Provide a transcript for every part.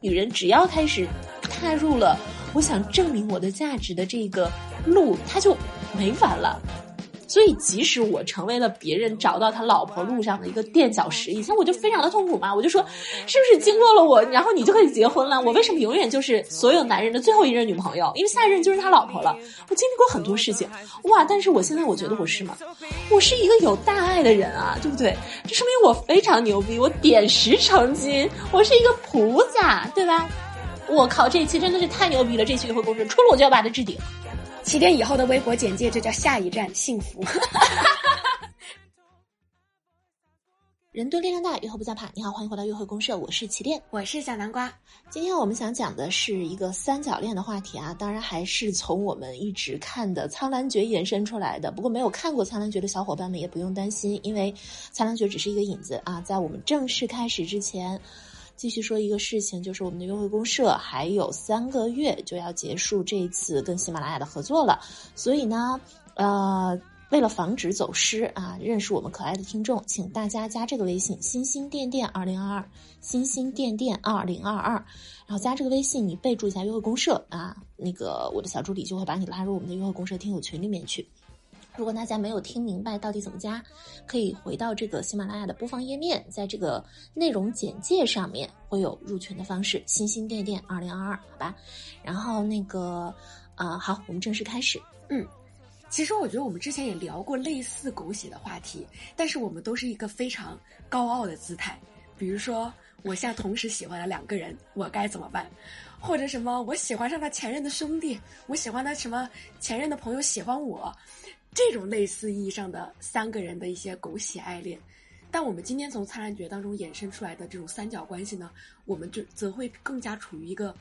女人只要开始踏入了我想证明我的价值的这个路，她就没完了。所以，即使我成为了别人找到他老婆路上的一个垫脚石，以前我就非常的痛苦嘛，我就说，是不是经过了我，然后你就可以结婚了？我为什么永远就是所有男人的最后一任女朋友？因为下一任就是他老婆了。我经历过很多事情，哇！但是我现在我觉得我是吗？我是一个有大爱的人啊，对不对？这说明我非常牛逼，我点石成金，我是一个菩萨，对吧？我靠，这一期真的是太牛逼了！这期约会公式出了我就要把它置顶。起点以后的微博简介就叫下一站幸福。人多力量大，约会不再怕。你好，欢迎回到约会公社，我是起点，我是小南瓜。今天我们想讲的是一个三角恋的话题啊，当然还是从我们一直看的《苍兰诀》延伸出来的。不过没有看过《苍兰诀》的小伙伴们也不用担心，因为《苍兰诀》只是一个引子啊。在我们正式开始之前。继续说一个事情，就是我们的约会公社还有三个月就要结束这一次跟喜马拉雅的合作了，所以呢，呃，为了防止走失啊，认识我们可爱的听众，请大家加这个微信“星星电电二零二二”，星星电电二零二二，然后加这个微信，你备注一下约会公社啊，那个我的小助理就会把你拉入我们的约会公社听友群里面去。如果大家没有听明白到底怎么加，可以回到这个喜马拉雅的播放页面，在这个内容简介上面会有入群的方式。星星电电二零二二，好吧。然后那个，啊，好，我们正式开始。嗯，其实我觉得我们之前也聊过类似狗血的话题，但是我们都是一个非常高傲的姿态。比如说，我现在同时喜欢了两个人，我该怎么办？或者什么，我喜欢上他前任的兄弟，我喜欢他什么前任的朋友喜欢我。这种类似意义上的三个人的一些狗血爱恋，但我们今天从《苍兰诀》当中衍生出来的这种三角关系呢，我们就则会更加处于一个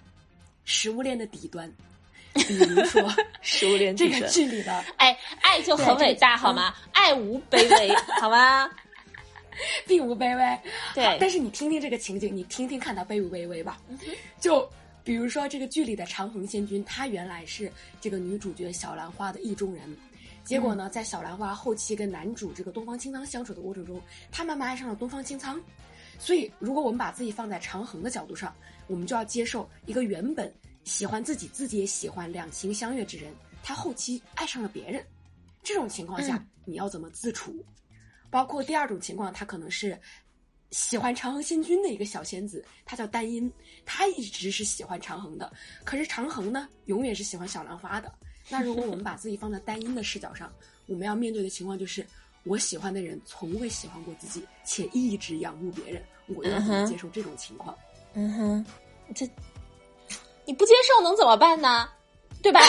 食物链的底端。比如说，食物链这个剧里的，哎，爱就很伟大，好吗？爱无卑微，好吗？并无卑微。对，但是你听听这个情景，你听听看他卑不卑微吧。就比如说这个剧里的长恒仙君，他原来是这个女主角小兰花的意中人。结果呢，在小兰花后期跟男主这个东方青苍相处的过程中，他慢慢爱上了东方青苍。所以，如果我们把自己放在长恒的角度上，我们就要接受一个原本喜欢自己、自己也喜欢、两情相悦之人，他后期爱上了别人。这种情况下，你要怎么自处？包括第二种情况，他可能是喜欢长恒仙君的一个小仙子，她叫丹音，她一直是喜欢长恒的，可是长恒呢，永远是喜欢小兰花的。那如果我们把自己放在单一的视角上，我们要面对的情况就是，我喜欢的人从未喜欢过自己，且一直仰慕别人，我要怎么接受这种情况？嗯哼，这你不接受能怎么办呢？对吧？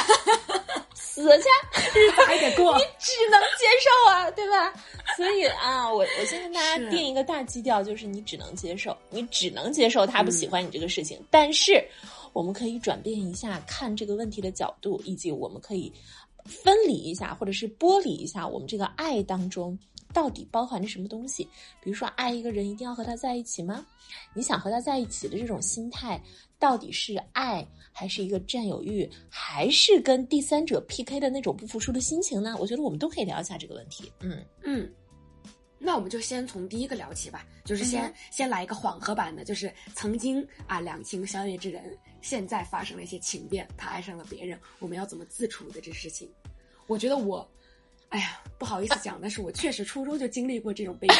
死去，日子还得过，你只能接受啊，对吧？所以啊，我我先跟大家定一个大基调，就是你只能接受，你只能接受他不喜欢你这个事情，但是。我们可以转变一下看这个问题的角度，以及我们可以分离一下，或者是剥离一下我们这个爱当中到底包含着什么东西。比如说，爱一个人一定要和他在一起吗？你想和他在一起的这种心态，到底是爱，还是一个占有欲，还是跟第三者 PK 的那种不服输的心情呢？我觉得我们都可以聊一下这个问题。嗯嗯。那我们就先从第一个聊起吧，就是先先来一个缓和版的，就是曾经啊两情相悦之人，现在发生了一些情变，他爱上了别人，我们要怎么自处的这事情？我觉得我，哎呀，不好意思讲，但是我确实初中就经历过这种悲剧。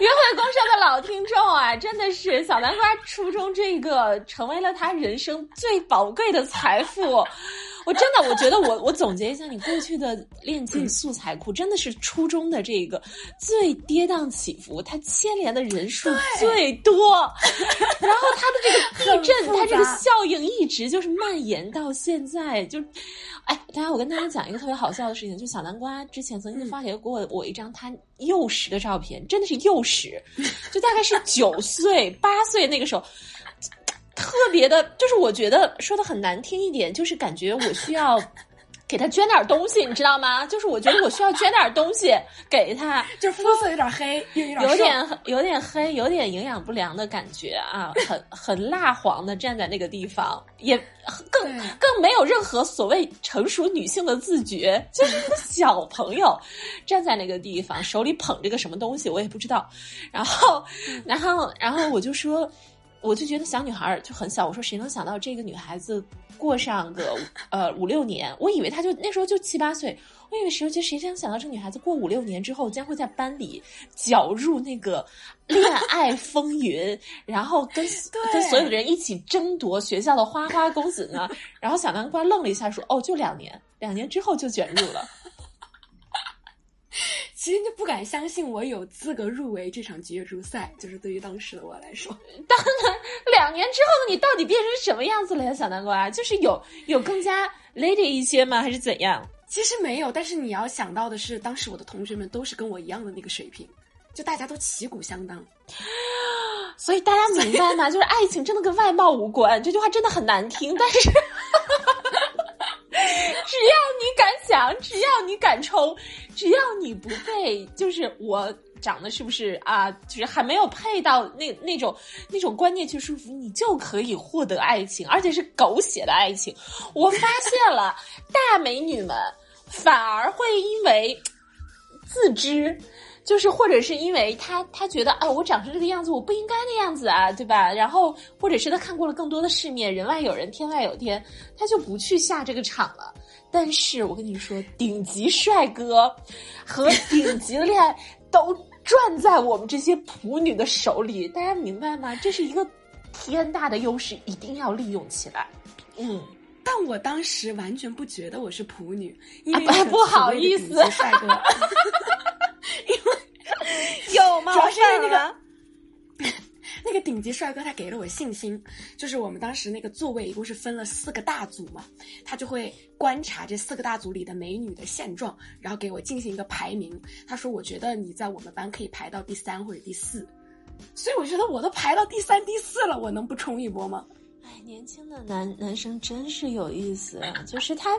约会公社的老听众啊，真的是小南瓜初中这个成为了他人生最宝贵的财富。我真的，我觉得我我总结一下，你过去的恋情素材库真的是初中的这个最跌宕起伏，它牵连的人数最多，然后它的这个 地震，它这个效应一直就是蔓延到现在。就，哎，大家，我跟大家讲一个特别好笑的事情，就小南瓜之前曾经发给过我一张他幼时的照片，真的是幼时，就大概是九岁八岁那个时候。特别的，就是我觉得说的很难听一点，就是感觉我需要给他捐点东西，你知道吗？就是我觉得我需要捐点东西给他，就是肤色有点黑，有点有点黑，有点营养不良的感觉啊，很很蜡黄的站在那个地方，也更更没有任何所谓成熟女性的自觉，就是小朋友 站在那个地方，手里捧着个什么东西，我也不知道。然后，然后，然后我就说，我就觉得小女孩就很小，我说谁能想到这个女孩子。过上个 呃五六年，我以为她就那时候就七八岁，我以为谁就谁能想到这女孩子过五六年之后将会在班里搅入那个恋爱风云，然后跟 跟所有的人一起争夺学校的花花公子呢？然后小南瓜愣了一下，说：“哦，就两年，两年之后就卷入了。”其实就不敢相信我有资格入围这场角逐赛，就是对于当时的我来说。当然，两年之后的你到底变成什么样子了呀，小南瓜？就是有有更加 lady 一些吗？还是怎样？其实没有，但是你要想到的是，当时我的同学们都是跟我一样的那个水平，就大家都旗鼓相当。所以大家明白吗？就是爱情真的跟外貌无关。这句话真的很难听，但是。只要你敢想，只要你敢冲，只要你不被，就是我长得是不是啊？就是还没有配到那那种那种观念去束缚，你就可以获得爱情，而且是狗血的爱情。我发现了，大美女们反而会因为自知。就是或者是因为他他觉得啊，我长成这个样子，我不应该那样子啊，对吧？然后或者是他看过了更多的世面，人外有人，天外有天，他就不去下这个场了。但是我跟你说，顶级帅哥和顶级的恋爱都攥在我们这些普女的手里，大家明白吗？这是一个天大的优势，一定要利用起来。嗯，但我当时完全不觉得我是普女，因为不好意思，帅哥。因为有吗？主要是那个那个顶级帅哥，他给了我信心。就是我们当时那个座位一共是分了四个大组嘛，他就会观察这四个大组里的美女的现状，然后给我进行一个排名。他说：“我觉得你在我们班可以排到第三或者第四。”所以我觉得我都排到第三、第四了，我能不冲一波吗？哎，年轻的男男生真是有意思，就是他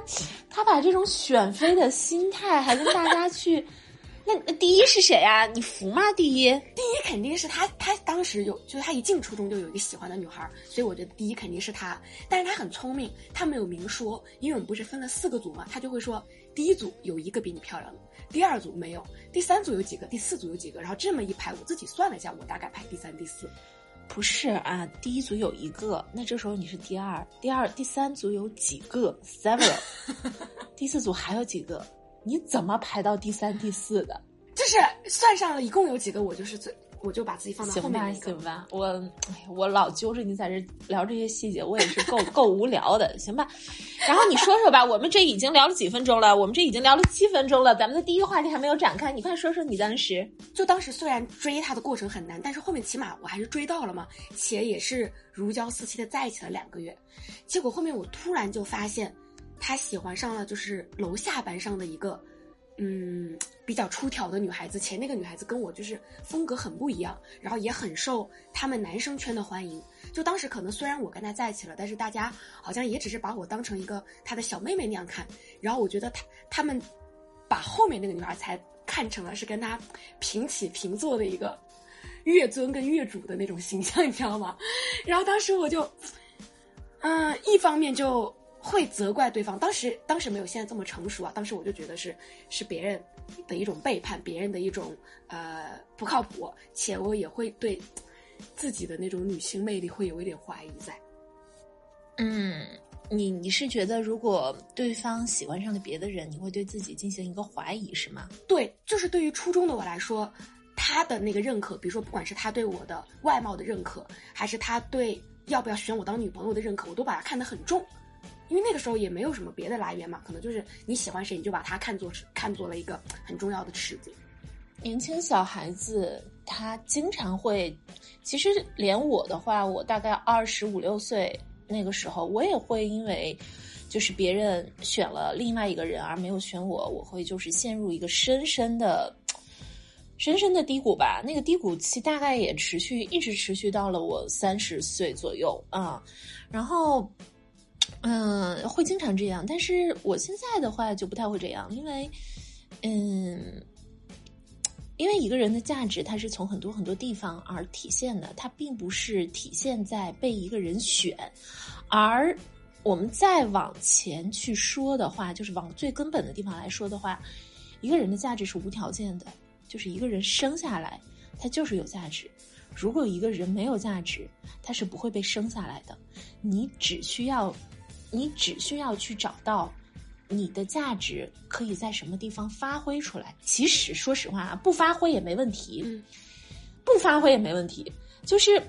他把这种选妃的心态还跟大家去。那那第一是谁啊？你服吗？第一，第一肯定是他。他当时有，就是他一进初中就有一个喜欢的女孩，所以我觉得第一肯定是他。但是他很聪明，他没有明说，因为我们不是分了四个组嘛，他就会说第一组有一个比你漂亮的，第二组没有，第三组有几个，第四组有几个，然后这么一排，我自己算了一下，我大概排第三、第四。不是啊，第一组有一个，那这时候你是第二，第二、第三组有几个？several，第四组还有几个？你怎么排到第三、第四的？就是算上了一共有几个，我就是最，我就把自己放到后面行吧，行吧，我，哎我老揪着你在这聊这些细节，我也是够 够无聊的，行吧？然后你说说吧，我们这已经聊了几分钟了，我们这已经聊了七分钟了，咱们的第一个话题还没有展开，你快说说你当时，就当时虽然追他的过程很难，但是后面起码我还是追到了嘛，且也是如胶似漆的在一起了两个月，结果后面我突然就发现。他喜欢上了就是楼下班上的一个，嗯，比较出挑的女孩子。且那个女孩子跟我就是风格很不一样，然后也很受他们男生圈的欢迎。就当时可能虽然我跟他在一起了，但是大家好像也只是把我当成一个他的小妹妹那样看。然后我觉得他他们把后面那个女孩才看成了是跟他平起平坐的一个月尊跟月主的那种形象，你知道吗？然后当时我就，嗯，一方面就。会责怪对方，当时当时没有现在这么成熟啊，当时我就觉得是是别人的一种背叛，别人的一种呃不靠谱，且我也会对自己的那种女性魅力会有一点怀疑在。嗯，你你是觉得如果对方喜欢上了别的人，你会对自己进行一个怀疑是吗？对，就是对于初中的我来说，他的那个认可，比如说不管是他对我的外貌的认可，还是他对要不要选我当女朋友的认可，我都把他看得很重。因为那个时候也没有什么别的来源嘛，可能就是你喜欢谁，你就把他看作是看作了一个很重要的尺子。年轻小孩子他经常会，其实连我的话，我大概二十五六岁那个时候，我也会因为就是别人选了另外一个人而没有选我，我会就是陷入一个深深的、深深的低谷吧。那个低谷期大概也持续，一直持续到了我三十岁左右啊，然后。嗯，会经常这样，但是我现在的话就不太会这样，因为，嗯，因为一个人的价值，它是从很多很多地方而体现的，它并不是体现在被一个人选，而我们再往前去说的话，就是往最根本的地方来说的话，一个人的价值是无条件的，就是一个人生下来，他就是有价值。如果一个人没有价值，他是不会被生下来的。你只需要。你只需要去找到你的价值可以在什么地方发挥出来。其实说实话啊，不发挥也没问题，嗯不发挥也没问题。就是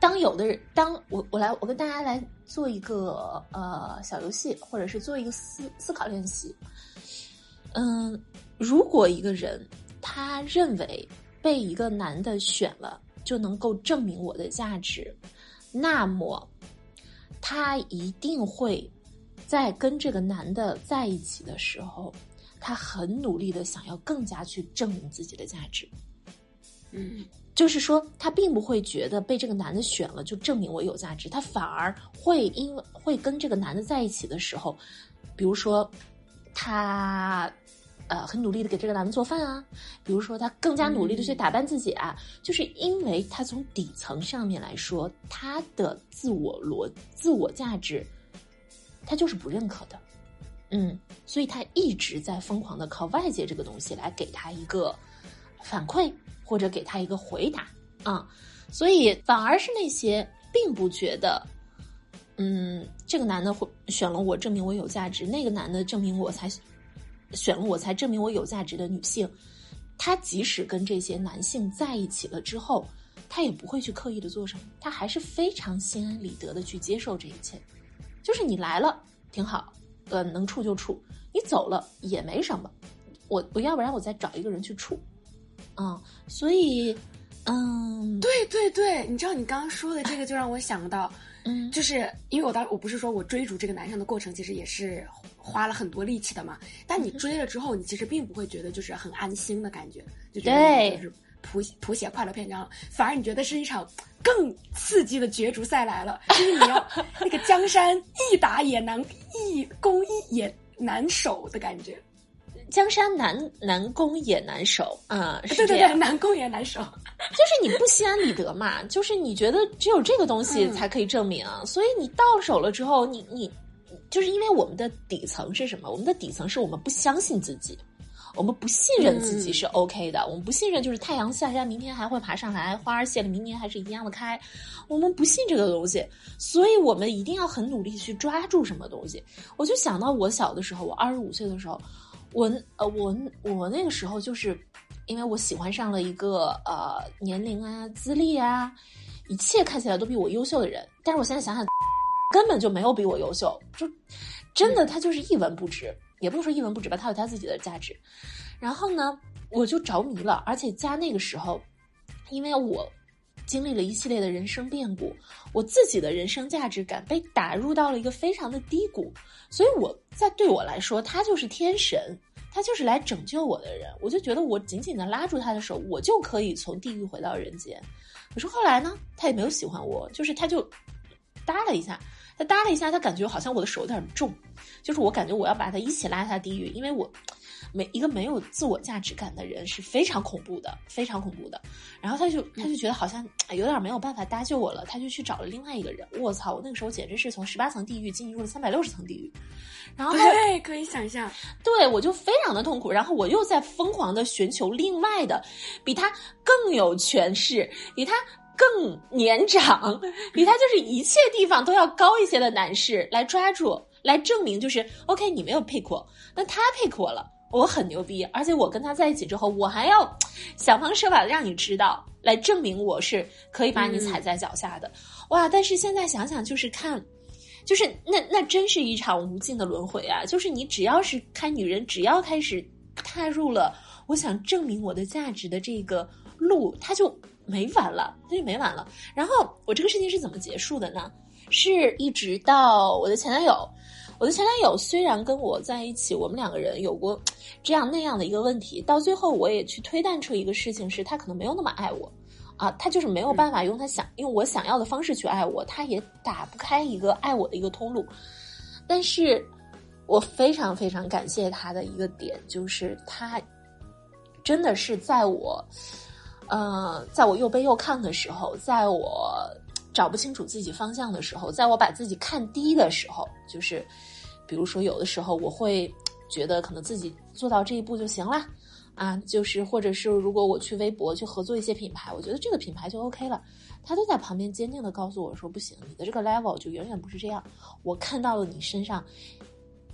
当有的人，当我我来，我跟大家来做一个呃小游戏，或者是做一个思思考练习。嗯，如果一个人他认为被一个男的选了就能够证明我的价值，那么。他一定会在跟这个男的在一起的时候，她很努力的想要更加去证明自己的价值。嗯，就是说，她并不会觉得被这个男的选了就证明我有价值，她反而会因为会跟这个男的在一起的时候，比如说他。呃，很努力的给这个男的做饭啊，比如说他更加努力的去打扮自己啊，就是因为他从底层上面来说，他的自我逻自我价值，他就是不认可的，嗯，所以他一直在疯狂的靠外界这个东西来给他一个反馈或者给他一个回答啊，所以反而是那些并不觉得，嗯，这个男的会选了我证明我有价值，那个男的证明我才。选了我才证明我有价值的女性，她即使跟这些男性在一起了之后，她也不会去刻意的做什么，她还是非常心安理得的去接受这一切。就是你来了挺好，呃，能处就处；你走了也没什么，我我要不然我再找一个人去处。嗯，所以，嗯，对对对，你知道你刚刚说的这个，就让我想到。嗯，就是因为我当我不是说我追逐这个男生的过程，其实也是花了很多力气的嘛。但你追了之后，你其实并不会觉得就是很安心的感觉，就觉得就是谱谱写快乐篇章，反而你觉得是一场更刺激的角逐赛来了，就是你要 那个江山易打也难，易攻也难守的感觉。江山难难攻也难守啊，对对对，难攻也难守，就是你不心安理得嘛，就是你觉得只有这个东西才可以证明，所以你到手了之后，你你就是因为我们的底层是什么？我们的底层是我们不相信自己，我们不信任自己是 OK 的，我们不信任就是太阳下山明天还会爬上来，花儿谢了明年还是一样的开，我们不信这个东西，所以我们一定要很努力去抓住什么东西。我就想到我小的时候，我二十五岁的时候。我呃，我我那个时候就是，因为我喜欢上了一个呃年龄啊、资历啊，一切看起来都比我优秀的人。但是我现在想想，根本就没有比我优秀，就真的他就是一文不值，也不能说一文不值吧，他有他自己的价值。然后呢，我就着迷了，而且加那个时候，因为我经历了一系列的人生变故，我自己的人生价值感被打入到了一个非常的低谷。所以我在对我来说，他就是天神，他就是来拯救我的人。我就觉得我紧紧的拉住他的手，我就可以从地狱回到人间。可是后来呢，他也没有喜欢我，就是他就搭了一下，他搭了一下，他感觉好像我的手有点重，就是我感觉我要把他一起拉下地狱，因为我。没一个没有自我价值感的人是非常恐怖的，非常恐怖的。然后他就他就觉得好像有点没有办法搭救我了，他就去找了另外一个人。我操！我那个时候简直是从十八层地狱进入了三百六十层地狱。然后对，可以想象，对我就非常的痛苦。然后我又在疯狂的寻求另外的，比他更有权势、比他更年长、比他就是一切地方都要高一些的男士来抓住，来证明就是 OK，你没有 pick 我，那他 pick 我了。我很牛逼，而且我跟他在一起之后，我还要想方设法的让你知道，来证明我是可以把你踩在脚下的。哇！但是现在想想，就是看，就是那那真是一场无尽的轮回啊！就是你只要是看女人，只要开始踏入了我想证明我的价值的这个路，他就没完了，他就没完了。然后我这个事情是怎么结束的呢？是一直到我的前男友。我的前男友虽然跟我在一起，我们两个人有过这样那样的一个问题，到最后我也去推断出一个事情，是他可能没有那么爱我，啊，他就是没有办法用他想用我想要的方式去爱我，他也打不开一个爱我的一个通路。但是，我非常非常感谢他的一个点，就是他真的是在我，呃，在我又背又看的时候，在我找不清楚自己方向的时候，在我把自己看低的时候，就是比如说有的时候我会觉得可能自己做到这一步就行了。啊，就是或者是如果我去微博去合作一些品牌，我觉得这个品牌就 OK 了。他都在旁边坚定的告诉我说：“不行，你的这个 level 就远远不是这样。我看到了你身上，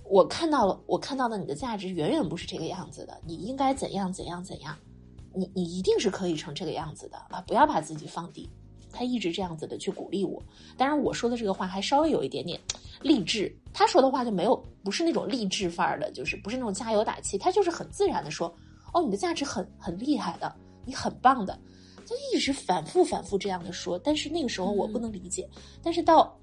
我看到了，我看到了你的价值远远不是这个样子的。你应该怎样怎样怎样，你你一定是可以成这个样子的啊！不要把自己放低。”他一直这样子的去鼓励我。当然，我说的这个话还稍微有一点点励志。他说的话就没有不是那种励志范儿的，就是不是那种加油打气，他就是很自然的说。哦，你的价值很很厉害的，你很棒的，他一直反复反复这样的说，但是那个时候我不能理解。但是到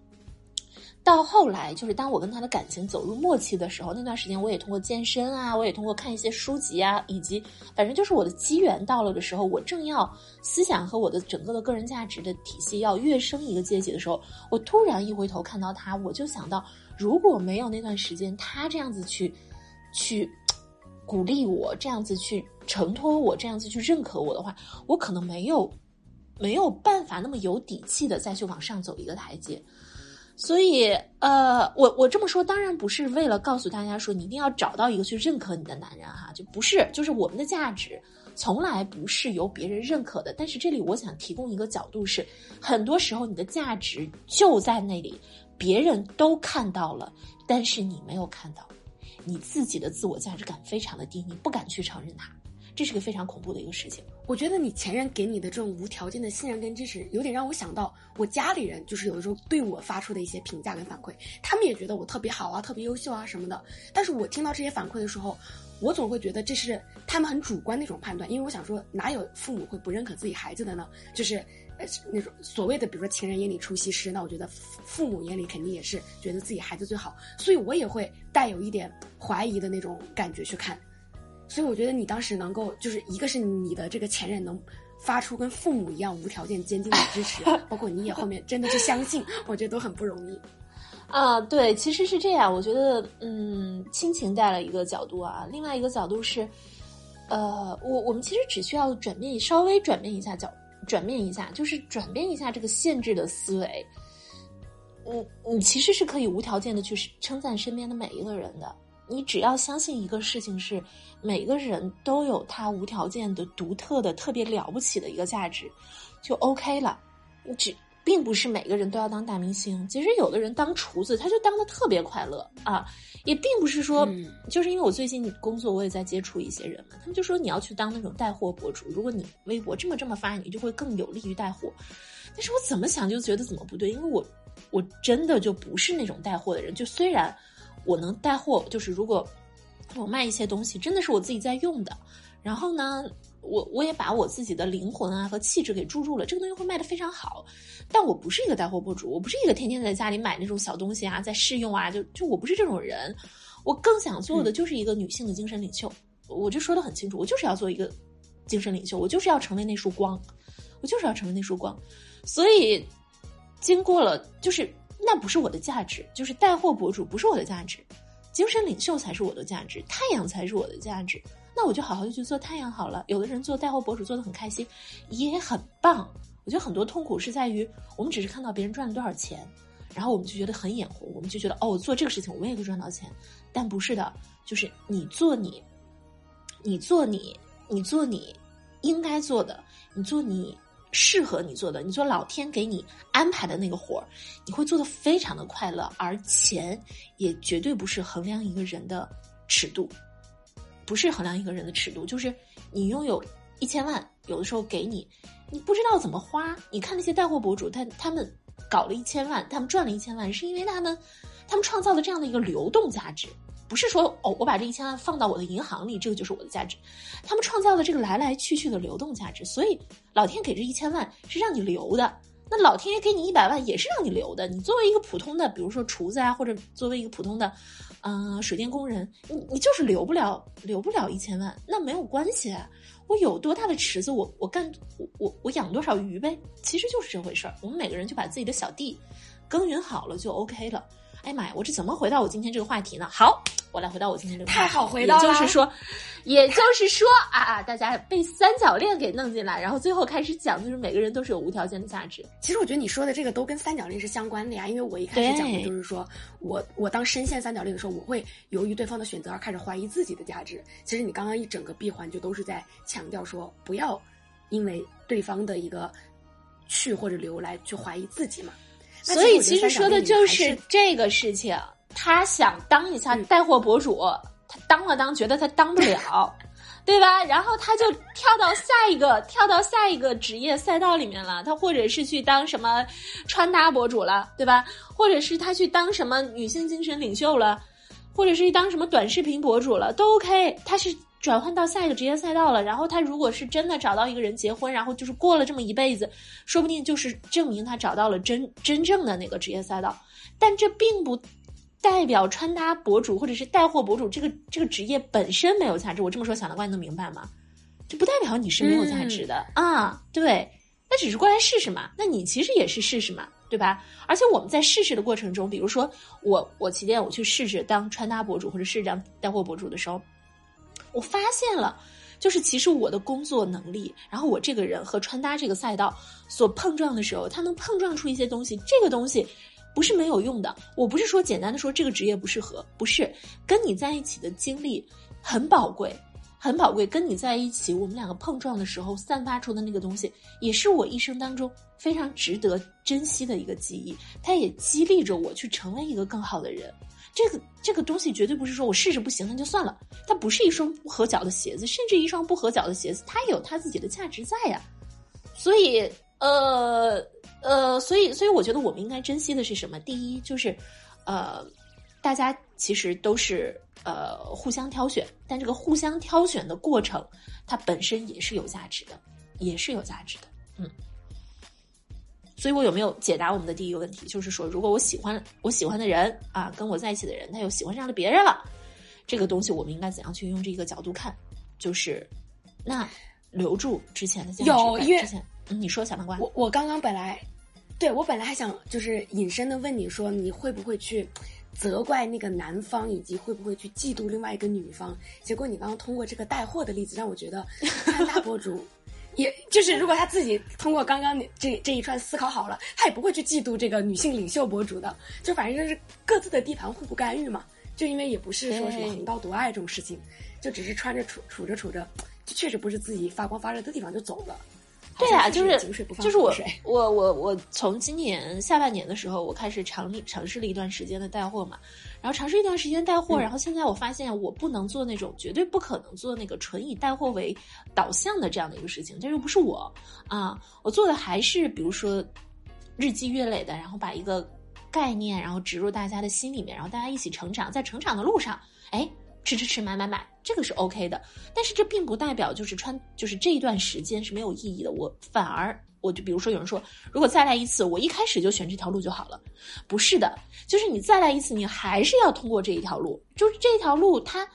到后来，就是当我跟他的感情走入末期的时候，那段时间我也通过健身啊，我也通过看一些书籍啊，以及反正就是我的机缘到了的时候，我正要思想和我的整个的个人价值的体系要跃升一个阶级的时候，我突然一回头看到他，我就想到，如果没有那段时间他这样子去去。鼓励我这样子去承托我这样子去认可我的话，我可能没有没有办法那么有底气的再去往上走一个台阶。所以，呃，我我这么说当然不是为了告诉大家说你一定要找到一个去认可你的男人哈，就不是，就是我们的价值从来不是由别人认可的。但是这里我想提供一个角度是，很多时候你的价值就在那里，别人都看到了，但是你没有看到。你自己的自我价值感非常的低，你不敢去承认它，这是个非常恐怖的一个事情。我觉得你前任给你的这种无条件的信任跟支持，有点让我想到我家里人，就是有的时候对我发出的一些评价跟反馈，他们也觉得我特别好啊，特别优秀啊什么的。但是我听到这些反馈的时候，我总会觉得这是他们很主观的一种判断，因为我想说，哪有父母会不认可自己孩子的呢？就是。呃，那种所谓的，比如说情人眼里出西施，那我觉得父母眼里肯定也是觉得自己孩子最好，所以我也会带有一点怀疑的那种感觉去看。所以我觉得你当时能够，就是一个是你的这个前任能发出跟父母一样无条件坚定的支持，包括你也后面真的去相信，我觉得都很不容易。啊，对，其实是这样。我觉得，嗯，亲情带了一个角度啊，另外一个角度是，呃，我我们其实只需要转变，稍微转变一下角。转变一下，就是转变一下这个限制的思维。嗯，你其实是可以无条件的去称赞身边的每一个人的。你只要相信一个事情是，每个人都有他无条件的、独特的、特别了不起的一个价值，就 OK 了。你只。并不是每个人都要当大明星，其实有的人当厨子，他就当的特别快乐啊。也并不是说，就是因为我最近工作，我也在接触一些人嘛，他们就说你要去当那种带货博主，如果你微博这么这么发，你就会更有利于带货。但是我怎么想就觉得怎么不对，因为我我真的就不是那种带货的人。就虽然我能带货，就是如果我卖一些东西，真的是我自己在用的，然后呢。我我也把我自己的灵魂啊和气质给注入了，这个东西会卖的非常好。但我不是一个带货博主，我不是一个天天在家里买那种小东西啊，在试用啊，就就我不是这种人。我更想做的就是一个女性的精神领袖。我就说的很清楚，我就是要做一个精神领袖，我就是要成为那束光，我就是要成为那束光。所以，经过了，就是那不是我的价值，就是带货博主不是我的价值，精神领袖才是我的价值，太阳才是我的价值。那我就好好的去做太阳好了。有的人做带货博主做的很开心，也很棒。我觉得很多痛苦是在于我们只是看到别人赚了多少钱，然后我们就觉得很眼红，我们就觉得哦，做这个事情我也会赚到钱。但不是的，就是你做你，你做你，你做你应该做的，你做你适合你做的，你做老天给你安排的那个活儿，你会做的非常的快乐。而钱也绝对不是衡量一个人的尺度。不是衡量一个人的尺度，就是你拥有一千万，有的时候给你，你不知道怎么花。你看那些带货博主，他他们搞了一千万，他们赚了一千万，是因为他们他们创造了这样的一个流动价值，不是说哦，我把这一千万放到我的银行里，这个就是我的价值。他们创造了这个来来去去的流动价值，所以老天给这一千万是让你留的。那老天爷给你一百万也是让你留的。你作为一个普通的，比如说厨子啊，或者作为一个普通的。嗯，水电工人，你你就是留不了留不了一千万，那没有关系。我有多大的池子，我我干我我我养多少鱼呗，其实就是这回事儿。我们每个人就把自己的小地耕耘好了就 OK 了。哎妈呀，我这怎么回到我今天这个话题呢？好，我来回到我今天这个话题。太好回到了，也就是说，也就是说啊啊，大家被三角恋给弄进来，然后最后开始讲，就是每个人都是有无条件的价值。其实我觉得你说的这个都跟三角恋是相关的呀，因为我一开始讲的就是说我我当深陷三角恋的时候，我会由于对方的选择而开始怀疑自己的价值。其实你刚刚一整个闭环就都是在强调说，不要因为对方的一个去或者留来去怀疑自己嘛。所以其实说的就是这个事情。他想当一下带货博主，他当了当，觉得他当不了，对吧？然后他就跳到下一个，跳到下一个职业赛道里面了。他或者是去当什么穿搭博主了，对吧？或者是他去当什么女性精神领袖了，或者是当什么短视频博主了，都 OK。他是转换到下一个职业赛道了。然后他如果是真的找到一个人结婚，然后就是过了这么一辈子，说不定就是证明他找到了真真正的那个职业赛道。但这并不。代表穿搭博主或者是带货博主这个这个职业本身没有价值，我这么说小南瓜你能明白吗？这不代表你是没有价值的啊，对，那只是过来试试嘛。那你其实也是试试嘛，对吧？而且我们在试试的过程中，比如说我我起点我去试试当穿搭博主或者试当带货博主的时候，我发现了，就是其实我的工作能力，然后我这个人和穿搭这个赛道所碰撞的时候，它能碰撞出一些东西，这个东西。不是没有用的，我不是说简单的说这个职业不适合，不是跟你在一起的经历很宝贵，很宝贵。跟你在一起，我们两个碰撞的时候散发出的那个东西，也是我一生当中非常值得珍惜的一个记忆。它也激励着我去成为一个更好的人。这个这个东西绝对不是说我试试不行那就算了，它不是一双不合脚的鞋子，甚至一双不合脚的鞋子，它也有它自己的价值在呀。所以，呃。呃，所以，所以我觉得我们应该珍惜的是什么？第一就是，呃，大家其实都是呃互相挑选，但这个互相挑选的过程，它本身也是有价值的，也是有价值的。嗯，所以我有没有解答我们的第一个问题？就是说，如果我喜欢我喜欢的人啊，跟我在一起的人，他又喜欢上了别人了，这个东西我们应该怎样去用这个角度看？就是那留住之前的价值，有因为。你说小南瓜，我我刚刚本来，对我本来还想就是隐身的问你说你会不会去责怪那个男方，以及会不会去嫉妒另外一个女方？结果你刚刚通过这个带货的例子，让我觉得穿搭博主，也就是如果他自己通过刚刚这这一串思考好了，他也不会去嫉妒这个女性领袖博主的，就反正就是各自的地盘互不干预嘛。就因为也不是说什么横刀夺爱这种事情，就只是穿着处处着处着，就确实不是自己发光发热的地方就走了。对啊，就是就是我我我我从今年下半年的时候，我开始尝尝试了一段时间的带货嘛，然后尝试一段时间带货，然后现在我发现我不能做那种绝对不可能做那个纯以带货为导向的这样的一个事情，这又不是我啊，我做的还是比如说日积月累的，然后把一个概念然后植入大家的心里面，然后大家一起成长，在成长的路上，哎。吃吃吃，买买买，这个是 OK 的，但是这并不代表就是穿，就是这一段时间是没有意义的。我反而，我就比如说有人说，如果再来一次，我一开始就选这条路就好了，不是的，就是你再来一次，你还是要通过这一条路，就是这条路，它，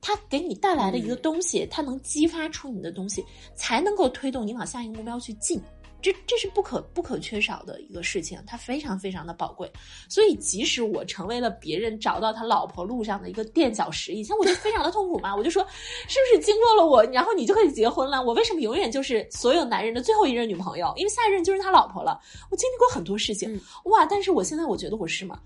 它给你带来的一个东西，它能激发出你的东西，才能够推动你往下一个目标去进。这这是不可不可缺少的一个事情，它非常非常的宝贵。所以，即使我成为了别人找到他老婆路上的一个垫脚石，以前我就非常的痛苦嘛，我就说，是不是经过了我，然后你就可以结婚了？我为什么永远就是所有男人的最后一任女朋友？因为下一任就是他老婆了。我经历过很多事情，哇！但是我现在我觉得我是吗？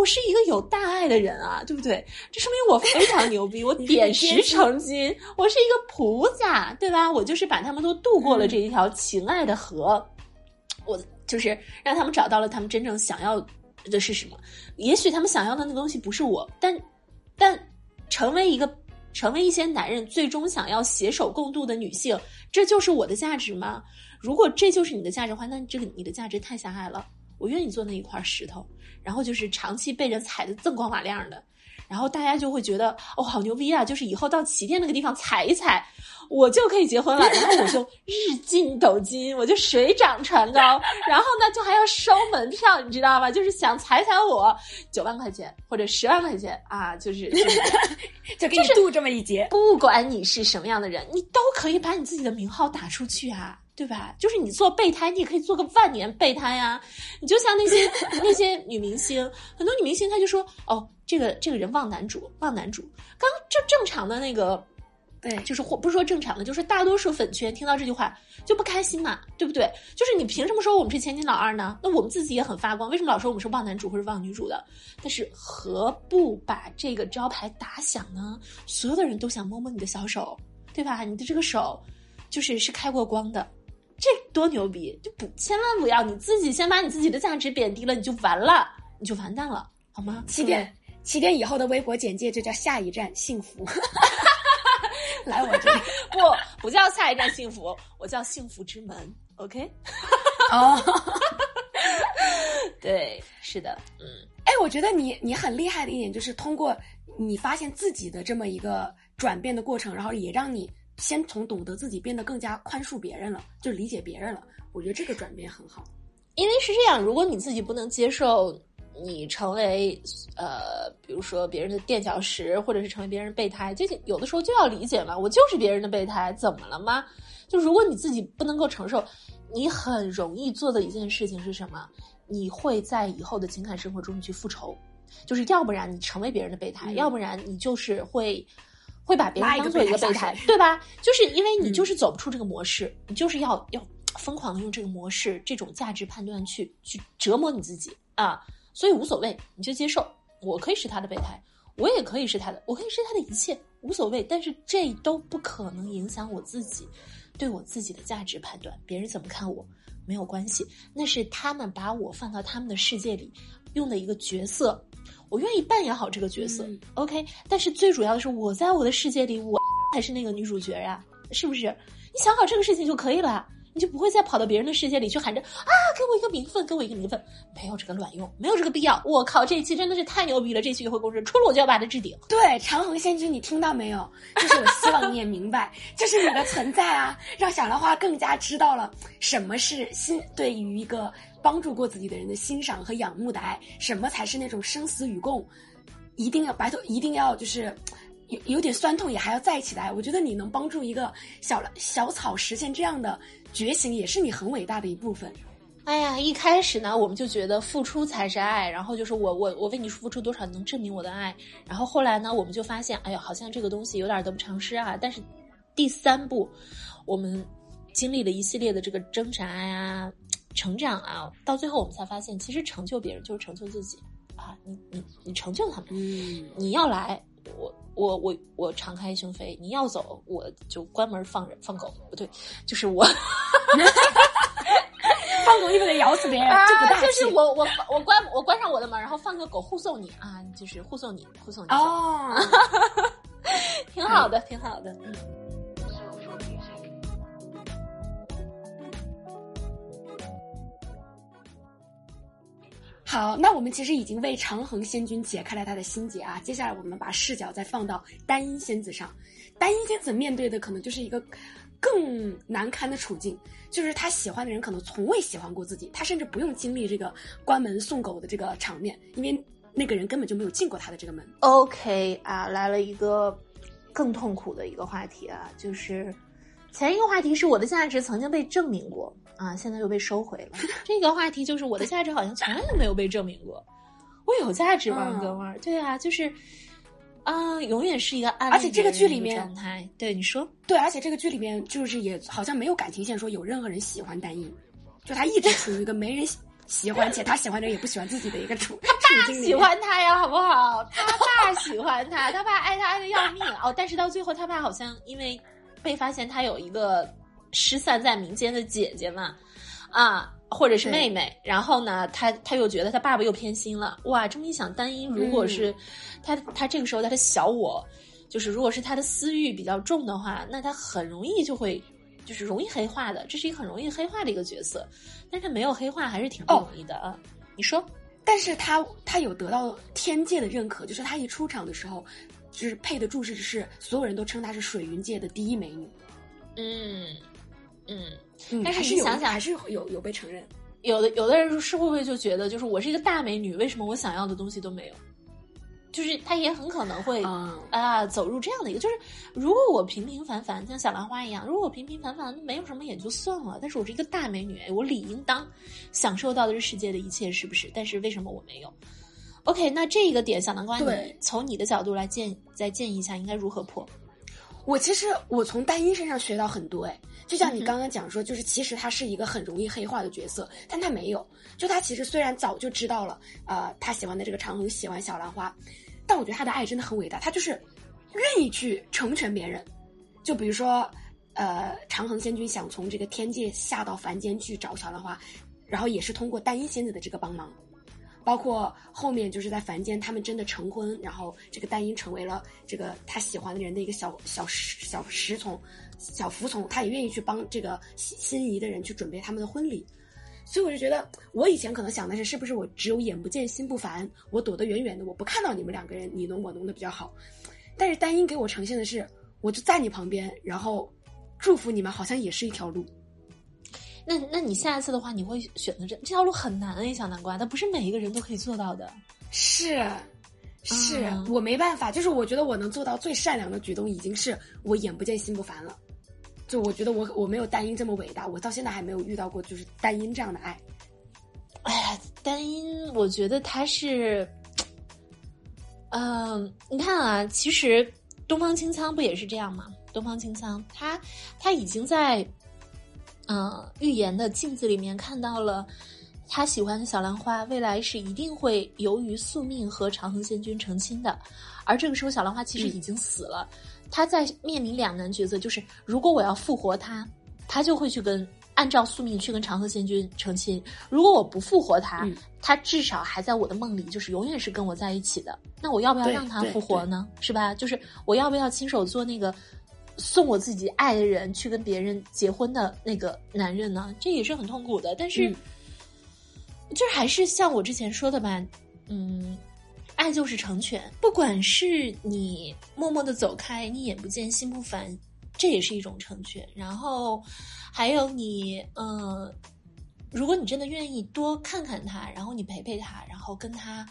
我是一个有大爱的人啊，对不对？这说明我非常牛逼，我 点石成金，我是一个菩萨，对吧？我就是把他们都渡过了这一条情爱的河，我就是让他们找到了他们真正想要的是什么。也许他们想要的那东西不是我，但但成为一个成为一些男人最终想要携手共度的女性，这就是我的价值吗？如果这就是你的价值的话，那这个你的价值太狭隘了。我愿意做那一块石头。然后就是长期被人踩的锃光瓦亮的，然后大家就会觉得哦，好牛逼啊！就是以后到起点那个地方踩一踩，我就可以结婚了。然后我就 日进斗金，我就水涨船高。然后呢，就还要收门票，你知道吗？就是想踩踩我九万块钱或者十万块钱啊，就是 就给你渡这么一劫。不管你是什么样的人，你都可以把你自己的名号打出去啊。对吧？就是你做备胎，你也可以做个万年备胎呀。你就像那些那些女明星，很多女明星她就说：“哦，这个这个人忘男主，忘男主。”刚正正常的那个，对，就是或不是说正常的，就是大多数粉圈听到这句话就不开心嘛，对不对？就是你凭什么说我们是千金老二呢？那我们自己也很发光，为什么老说我们是忘男主或者忘女主的？但是何不把这个招牌打响呢？所有的人都想摸摸你的小手，对吧？你的这个手就是是开过光的。这多牛逼！就不千万不要你自己先把你自己的价值贬低了，你就完了，你就完蛋了，好吗？起点，起点以后的微博简介就叫下一站幸福。来我这里，不不叫下一站幸福，我叫幸福之门。OK？哦，对，是的，嗯，哎，我觉得你你很厉害的一点就是通过你发现自己的这么一个转变的过程，然后也让你。先从懂得自己变得更加宽恕别人了，就理解别人了。我觉得这个转变很好，因为是这样，如果你自己不能接受你成为呃，比如说别人的垫脚石，或者是成为别人备胎，就有的时候就要理解嘛，我就是别人的备胎，怎么了吗？就如果你自己不能够承受，你很容易做的一件事情是什么？你会在以后的情感生活中去复仇，就是要不然你成为别人的备胎，要不然你就是会。会把别人当做一个备胎，对吧？就是因为你就是走不出这个模式，你就是要要疯狂的用这个模式、这种价值判断去去折磨你自己啊！所以无所谓，你就接受，我可以是他的备胎，我也可以是他的，我可以是他的一切，无所谓。但是这都不可能影响我自己对我自己的价值判断。别人怎么看我没有关系，那是他们把我放到他们的世界里用的一个角色。我愿意扮演好这个角色，OK。但是最主要的是，我在我的世界里，我才是那个女主角呀，是不是？你想好这个事情就可以了。就不会再跑到别人的世界里去喊着啊，给我一个名分，给我一个名分，没有这个卵用，没有这个必要。我靠，这一期真的是太牛逼了！这期约会公式出了我就要把它置顶。对，长恒仙君，你听到没有？就是我希望你也明白，就是你的存在啊，让小兰花更加知道了什么是心对于一个帮助过自己的人的欣赏和仰慕的爱，什么才是那种生死与共，一定要白头，一定要就是。有有点酸痛，也还要在一起的爱。我觉得你能帮助一个小小草实现这样的觉醒，也是你很伟大的一部分。哎呀，一开始呢，我们就觉得付出才是爱，然后就是我我我为你付出多少能证明我的爱。然后后来呢，我们就发现，哎呀，好像这个东西有点得不偿失啊。但是第三步，我们经历了一系列的这个挣扎呀、成长啊，到最后我们才发现，其实成就别人就是成就自己啊。你你你成就他们，嗯，你要来我。我我我敞开胸扉，你要走我就关门放人放狗，不对，就是我。放狗你不得咬死别人，这不大就是我我我关我关上我的门，然后放个狗护送你啊，就是护送你护送你哦，挺好的，挺好的，嗯。好，那我们其实已经为长恒仙君解开了他的心结啊。接下来我们把视角再放到单一仙子上，单一仙子面对的可能就是一个更难堪的处境，就是他喜欢的人可能从未喜欢过自己，他甚至不用经历这个关门送狗的这个场面，因为那个人根本就没有进过他的这个门。OK 啊，来了一个更痛苦的一个话题啊，就是前一个话题是我的价值曾经被证明过。啊，现在又被收回了。这个话题就是我的价值好像从来都没有被证明过，我有价值吗，哥们儿？对啊，就是啊，永远是一个暗。而且这个剧里面状态，对你说，对，而且这个剧里面就是也好像没有感情线，说有任何人喜欢单音，就他一直处于一个没人喜欢且他喜欢的人也不喜欢自己的一个处。他爸喜欢他呀，好不好？他爸喜欢他，他爸爱他爱的要命哦。但是到最后，他爸好像因为被发现他有一个。失散在民间的姐姐嘛，啊，或者是妹妹，然后呢，他他又觉得他爸爸又偏心了，哇，这么一想，单一如果是他他这个时候他的小我，就是如果是他的私欲比较重的话，那他很容易就会就是容易黑化的，这是一个很容易黑化的一个角色，但是他没有黑化还是挺不容易的啊。你说，但是他他有得到天界的认可，就是他一出场的时候，就是配的注释是所有人都称她是水云界的第一美女。嗯嗯，嗯，但是还是有你想想还是有有被承认。有的有的人是会不会就觉得，就是我是一个大美女，为什么我想要的东西都没有？就是他也很可能会嗯啊走入这样的一个，就是如果我平平凡凡像小兰花一样，如果我平平凡凡没有什么也就算了，但是我是一个大美女，哎我理应当享受到的是世界的一切，是不是？但是为什么我没有？OK，那这个点，小南瓜，你从你的角度来建再建议一下，应该如何破？我其实我从丹音身上学到很多哎，就像你刚刚讲说，就是其实他是一个很容易黑化的角色，但他没有。就他其实虽然早就知道了，呃，他喜欢的这个长恒喜欢小兰花，但我觉得他的爱真的很伟大，他就是愿意去成全别人。就比如说，呃，长恒仙君想从这个天界下到凡间去找小兰花，然后也是通过丹音仙子的这个帮忙。包括后面就是在凡间，他们真的成婚，然后这个丹英成为了这个他喜欢的人的一个小小小侍从、小服从，他也愿意去帮这个心心仪的人去准备他们的婚礼。所以我就觉得，我以前可能想的是，是不是我只有眼不见心不烦，我躲得远远的，我不看到你们两个人你侬我侬的比较好。但是丹英给我呈现的是，我就在你旁边，然后祝福你们，好像也是一条路。那那你下一次的话，你会选择这这条路很难哎，小南瓜，它不是每一个人都可以做到的。是，是、嗯我没办法，就是我觉得我能做到最善良的举动，已经是我眼不见心不烦了。就我觉得我我没有单音这么伟大，我到现在还没有遇到过就是单音这样的爱。哎呀，单音，我觉得他是，嗯、你看啊，其实东方青苍不也是这样吗？东方青苍，他他已经在，嗯、预言的镜子里面看到了。他喜欢的小兰花，未来是一定会由于宿命和长恒仙君成亲的，而这个时候小兰花其实已经死了，他在面临两难抉择，就是如果我要复活他，他就会去跟按照宿命去跟长恒仙君成亲；如果我不复活他，嗯他至少还在我的梦里，就是永远是跟我在一起的。那我要不要让他复活呢？是吧？就是我要不要亲手做那个送我自己爱的人去跟别人结婚的那个男人呢？这也是很痛苦的。但是，嗯就是还是像我之前说的吧，嗯。爱就是成全，不管是你默默的走开，你眼不见心不烦，这也是一种成全。然后还有你，呃，如果你真的愿意多看看他，然后你陪陪他，然后跟他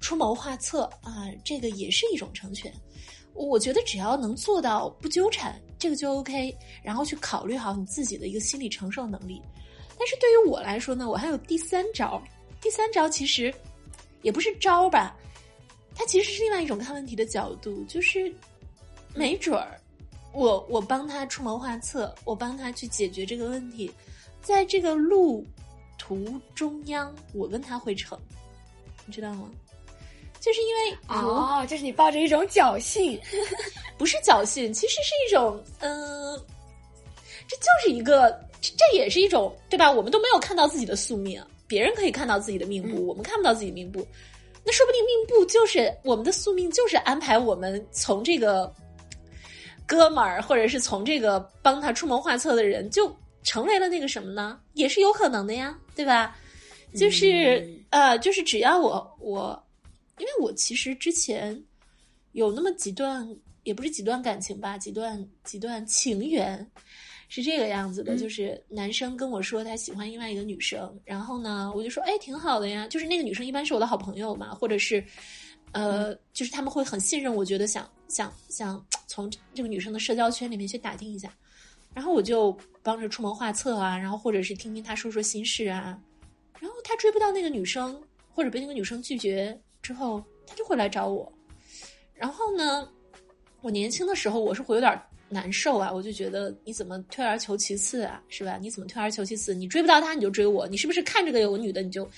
出谋划策啊，这个也是一种成全。我觉得只要能做到不纠缠，这个就 OK。然后去考虑好你自己的一个心理承受能力。但是对于我来说呢，我还有第三招。第三招其实也不是招吧，它其实是另外一种看问题的角度，就是没准儿我我帮他出谋划策，我帮他去解决这个问题，在这个路途中央，我跟他会成，你知道吗？就是因为如哦，这是你抱着一种侥幸。不是侥幸，其实是一种，嗯、这就是一个，这这也是一种，对吧？我们都没有看到自己的宿命，别人可以看到自己的命布，嗯我们看不到自己命布。那说不定命布就是我们的宿命，就是安排我们从这个哥们儿，或者是从这个帮他出谋划策的人，就成为了那个什么呢？也是有可能的呀，对吧？就是、嗯呃，就是只要我我，因为我其实之前有那么几段，也不是几段感情吧，几段几段情缘，是这个样子的，嗯。就是男生跟我说他喜欢另外一个女生，然后呢，我就说哎挺好的呀，就是那个女生一般是我的好朋友嘛，或者是呃，就是他们会很信任，我觉得想想想从这个女生的社交圈里面去打听一下，然后我就帮着出谋划策啊，然后或者是听听她说说心事啊，然后他追不到那个女生，或者被那个女生拒绝之后，他就会来找我。然后呢，我年轻的时候我是会有点难受啊，我就觉得你怎么退而求其次啊，是吧？你怎么退而求其次？你追不到他你就追我，你是不是看这个有个女的你就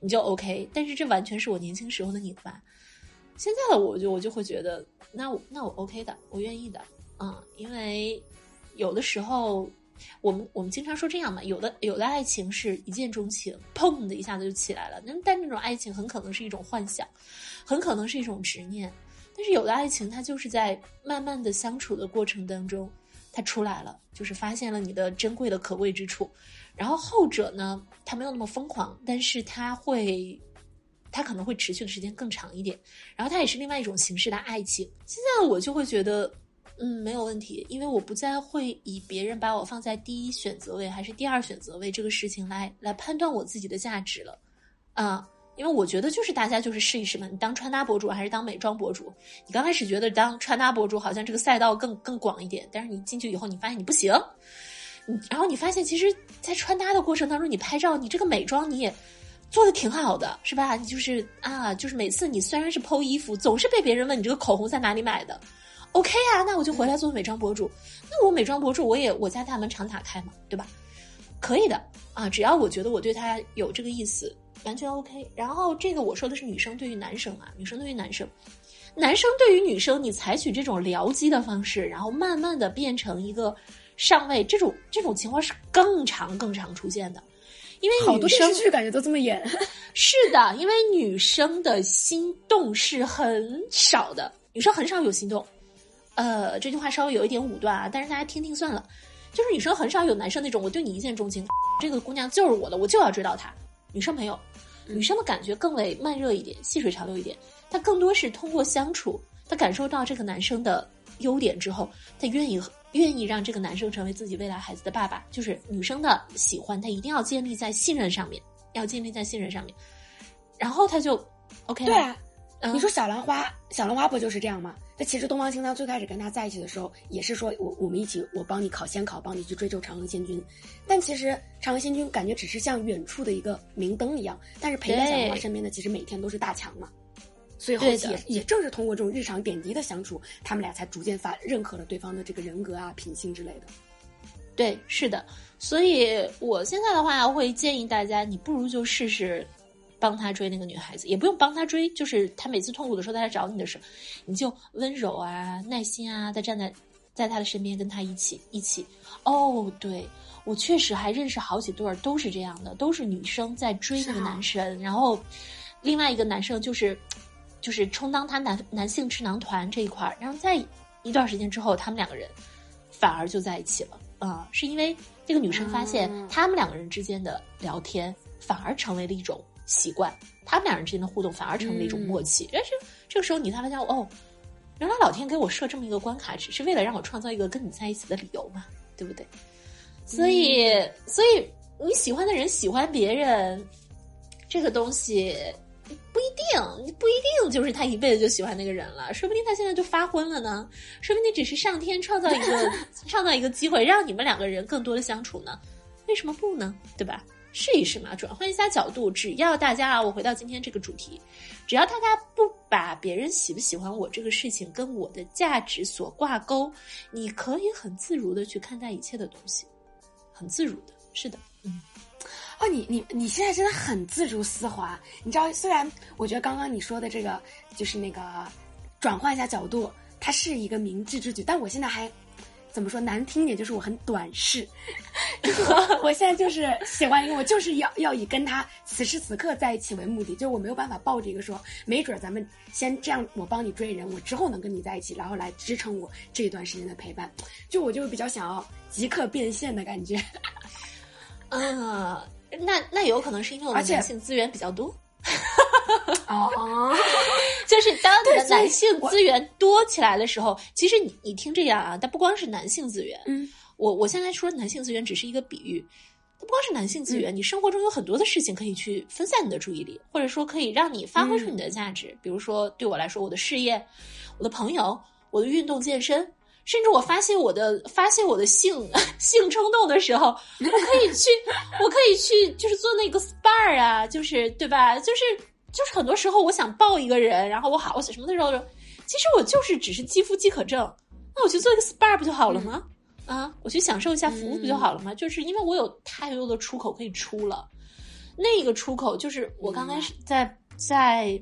你就 OK？但是这完全是我年轻时候的你吧。现在的我就我就会觉得，那我那我 OK 的，我愿意的，嗯，因为有的时候我们我们经常说这样嘛，有的有的爱情是一见钟情，砰的一下子就起来了。那但这种爱情很可能是一种幻想，很可能是一种执念。但是有的爱情，它就是在慢慢的相处的过程当中，它出来了，就是发现了你的珍贵的可贵之处。然后后者呢，他没有那么疯狂，但是他会它可能会持续的时间更长一点，然后它也是另外一种形式的爱情。现在我就会觉得，嗯，没有问题，因为我不再会以别人把我放在第一选择位还是第二选择位这个事情来来判断我自己的价值了，啊。因为我觉得就是大家就是试一试嘛，你当穿搭博主还是当美妆博主？你刚开始觉得当穿搭博主好像这个赛道更更广一点，但是你进去以后你发现你不行，然后你发现其实，在穿搭的过程当中，你拍照你这个美妆你也做的挺好的，是吧？你就是啊，就是每次你虽然是剖衣服，总是被别人问你这个口红在哪里买的，OK 啊，那我就回来做美妆博主。那我美妆博主我也我家大门常打开嘛，对吧？可以的啊，只要我觉得我对他有这个意思。完全 OK，然后这个我说的是女生对于男生啊，女生对于男生，男生对于女生，你采取这种僚机的方式，然后慢慢的变成一个上位，这种这种情况是更常更常出现的，因为好多电视剧感觉都这么演。是的，因为女生的心动是很少的，女生很少有心动。呃，这句话稍微有一点武断啊，但是大家听听算了，就是女生很少有男生那种我对你一见钟情，这个姑娘就是我的，我就要追到她。女生没有。女生的感觉更为慢热一点，细水长流一点。她更多是通过相处，她感受到这个男生的优点之后，她愿意愿意让这个男生成为自己未来孩子的爸爸。就是女生的喜欢，她一定要建立在信任上面，要建立在信任上面。然后他就 OK 了。对啊，你说小兰花，小兰花不就是这样吗？那其实东方青苍最开始跟他在一起的时候，也是说我我们一起，我帮你考仙考，帮你去追求长河仙君。但其实长河仙君感觉只是像远处的一个明灯一样，但是陪在小兰花身边的其实每天都是大强嘛。所以后期也也正是通过这种日常点滴的相处，他们俩才逐渐发认可了对方的这个人格啊、品性之类的。对，是的。所以我现在的话会建议大家，你不如就试试。帮他追那个女孩子，也不用帮他追，就是他每次痛苦的时候，他来找你的时候，你就温柔啊、耐心啊，再站在在他的身边，跟他一起一起。哦，对我确实还认识好几对儿，都是这样的，都是女生在追那个男生，然后另外一个男生就是就是充当他男男性智囊团这一块儿，然后在一段时间之后，他们两个人反而就在一起了啊，是因为这个女生发现他们两个人之间的聊天反而成为了一种。习惯，他们两人之间的互动反而成为了一种默契。但是这个时候，你才发现哦，原来老天给我设这么一个关卡，只是为了让我创造一个跟你在一起的理由嘛，对不对？所以，所以你喜欢的人喜欢别人，这个东西不一定，不一定就是他一辈子就喜欢那个人了，说不定他现在就发昏了呢，说不定只是上天创造一个 创造一个机会，让你们两个人更多的相处呢？为什么不呢？对吧？试一试嘛，转换一下角度。只要大家啊，我回到今天这个主题，只要大家不把别人喜不喜欢我这个事情跟我的价值所挂钩，你可以很自如的去看待一切的东西，很自如的。是的，嗯。哦，你你你现在真的很自如丝滑。你知道，虽然我觉得刚刚你说的这个就是那个转换一下角度，它是一个明智之举，但我现在还。怎么说难听点就是我很短视，我我现在就是喜欢一个我就是要要以跟他此时此刻在一起为目的，就我没有办法抱着一个说没准咱们先这样我帮你追人，我之后能跟你在一起，然后来支撑我这一段时间的陪伴，就我就比较想要即刻变现的感觉。嗯，那那有可能是因为我们男性资源比较多。哦，就是当你的男性资源多起来的时候，其实你你听这样啊，但不光是男性资源，嗯，我我现在说男性资源只是一个比喻，不光是男性资源，你生活中有很多的事情可以去分散你的注意力，或者说可以让你发挥出你的价值。比如说对我来说，我的事业、我的朋友、我的运动健身，甚至我发泄我的发泄我的性 性冲动的时候，我可以去，我可以去，就是做那个 SPA 啊，就是对吧？就是。就是很多时候，我想抱一个人，然后我好，我什么的时候，其实我就是只是肌肤饥渴症，那我去做一个 SPA 不就好了吗？啊，我去享受一下服务不就好了吗？就是因为我有太多的出口可以出了，那个出口就是我刚开始在在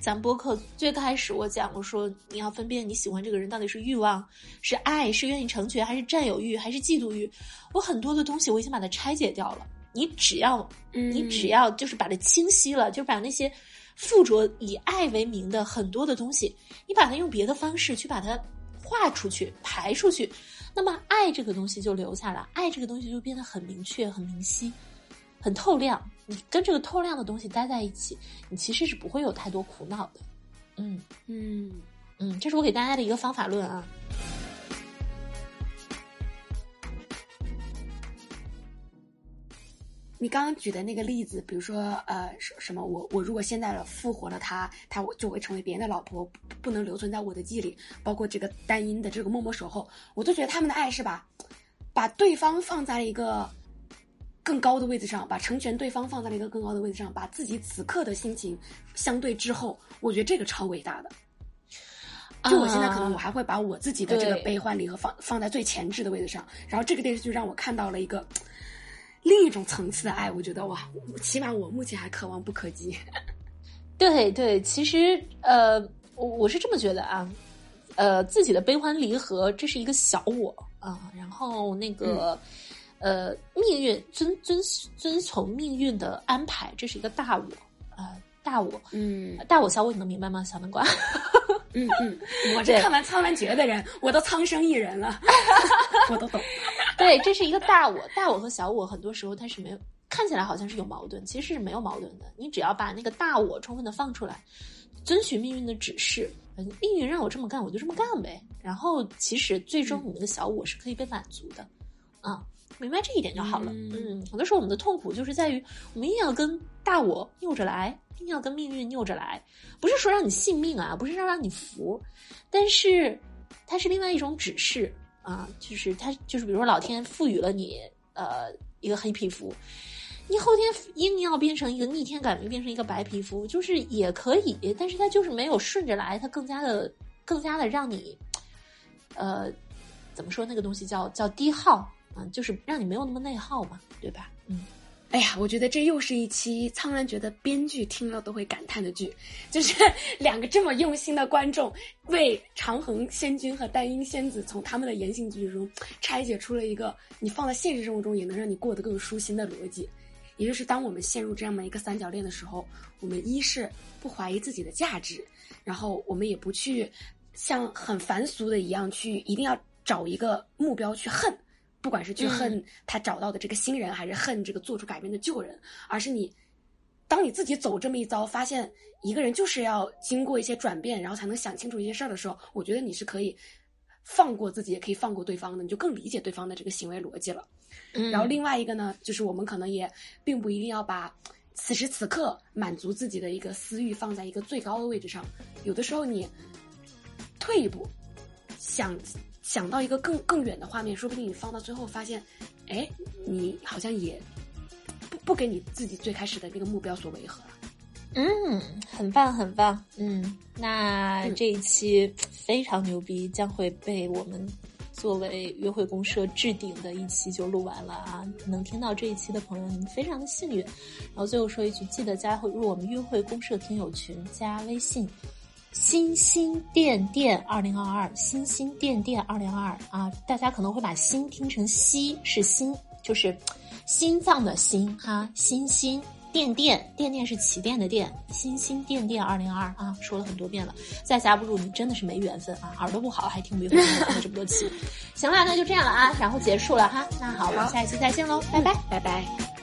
咱播客最开始我讲，我说你要分辨你喜欢这个人到底是欲望、是爱、是愿意成全，还是占有欲，还是嫉妒欲，我很多的东西我已经把它拆解掉了。你只要，你只要就是把它清晰了，就把那些附着以爱为名的很多的东西，你把它用别的方式去把它画出去、排出去，那么爱这个东西就留下了，爱这个东西就变得很明确、很明晰。很透亮。你跟这个透亮的东西待在一起，你其实是不会有太多苦恼的。嗯嗯嗯，这是我给大家的一个方法论啊。你刚刚举的那个例子，比如说，呃，什什么，我我如果现在复活了他，他我就会成为别人的老婆，不能留存在我的记忆里。包括这个单音的这个默默守候，我都觉得他们的爱是把把对方放在了一个更高的位置上，把成全对方放在了一个更高的位置上，把自己此刻的心情相对之后，我觉得这个超伟大的。就我现在可能我还会把我自己的这个悲欢离合放放在最前置的位置上，然后这个电视剧让我看到了一个。另一种层次的爱，我觉得哇，起码我目前还可望不可及。对对，其实呃，我我是这么觉得啊，呃，自己的悲欢离合，这是一个小我啊，然后那个呃，命运遵遵遵从命运的安排，这是一个大我啊，大我，嗯，大我小我，你能明白吗，小南瓜？嗯嗯，我这看完《苍兰诀》的人，我都苍生一人了，我都懂。对，这是一个大我，大我和小我很多时候它是没有看起来好像是有矛盾，其实是没有矛盾的。你只要把那个大我充分的放出来，遵循命运的指示，命运让我这么干，我就这么干呗。然后其实最终你们的小我是可以被满足的，啊，明白这一点就好了。嗯，很多时候我们的痛苦就是在于我们硬要跟大我拗着来。硬要跟命运拗着来，不是说让你信命啊，不是让让你服，但是它是另外一种指示啊，就是它就是比如说老天赋予了你呃一个黑皮肤，你后天硬要变成一个逆天改命变成一个白皮肤，就是也可以，但是它就是没有顺着来，它更加的更加的让你呃怎么说那个东西叫叫低耗嗯，就是让你没有那么内耗嘛，对吧？嗯。哎呀，我觉得这又是一期《苍兰诀》的编剧听了都会感叹的剧，就是 两个这么用心的观众为长恒仙君和丹音仙子从他们的言行举止中拆解出了一个你放在现实生活中也能让你过得更舒心的逻辑。也就是当我们陷入这样的一个三角恋的时候，我们一是不怀疑自己的价值，然后我们也不去像很凡俗的一样去一定要找一个目标去恨。不管是去恨他找到的这个新人，还是恨这个做出改变的旧人，而是你，当你自己走这么一遭，发现一个人就是要经过一些转变，然后才能想清楚一些事儿的时候，我觉得你是可以放过自己，也可以放过对方的，你就更理解对方的这个行为逻辑了。嗯然后另外一个呢，就是我们可能也并不一定要把此时此刻满足自己的一个私欲放在一个最高的位置上，有的时候你退一步想。想到一个更更远的画面，说不定你放到最后发现，哎，你好像也不不跟你自己最开始的那个目标所违和了。嗯，很棒很棒。嗯，那这一期非常牛逼，将会被我们作为约会公社置顶的一期就录完了啊！能听到这一期的朋友，你们非常的幸运。然后最后说一句，记得加入我们约会公社听友群，加微信。星星电电二零二二，星星电电二零二二啊！大家可能会把“心”听成“西”，是心，就是心脏的心哈。星星电电电电是起电的电，星星电电二零二啊，说了很多遍了，再加不住你真的是没缘分啊！耳朵不好还听不明白这么多期，行了，那就这样了啊，然后结束了哈。那好，我们下一期再见喽，拜拜，拜拜。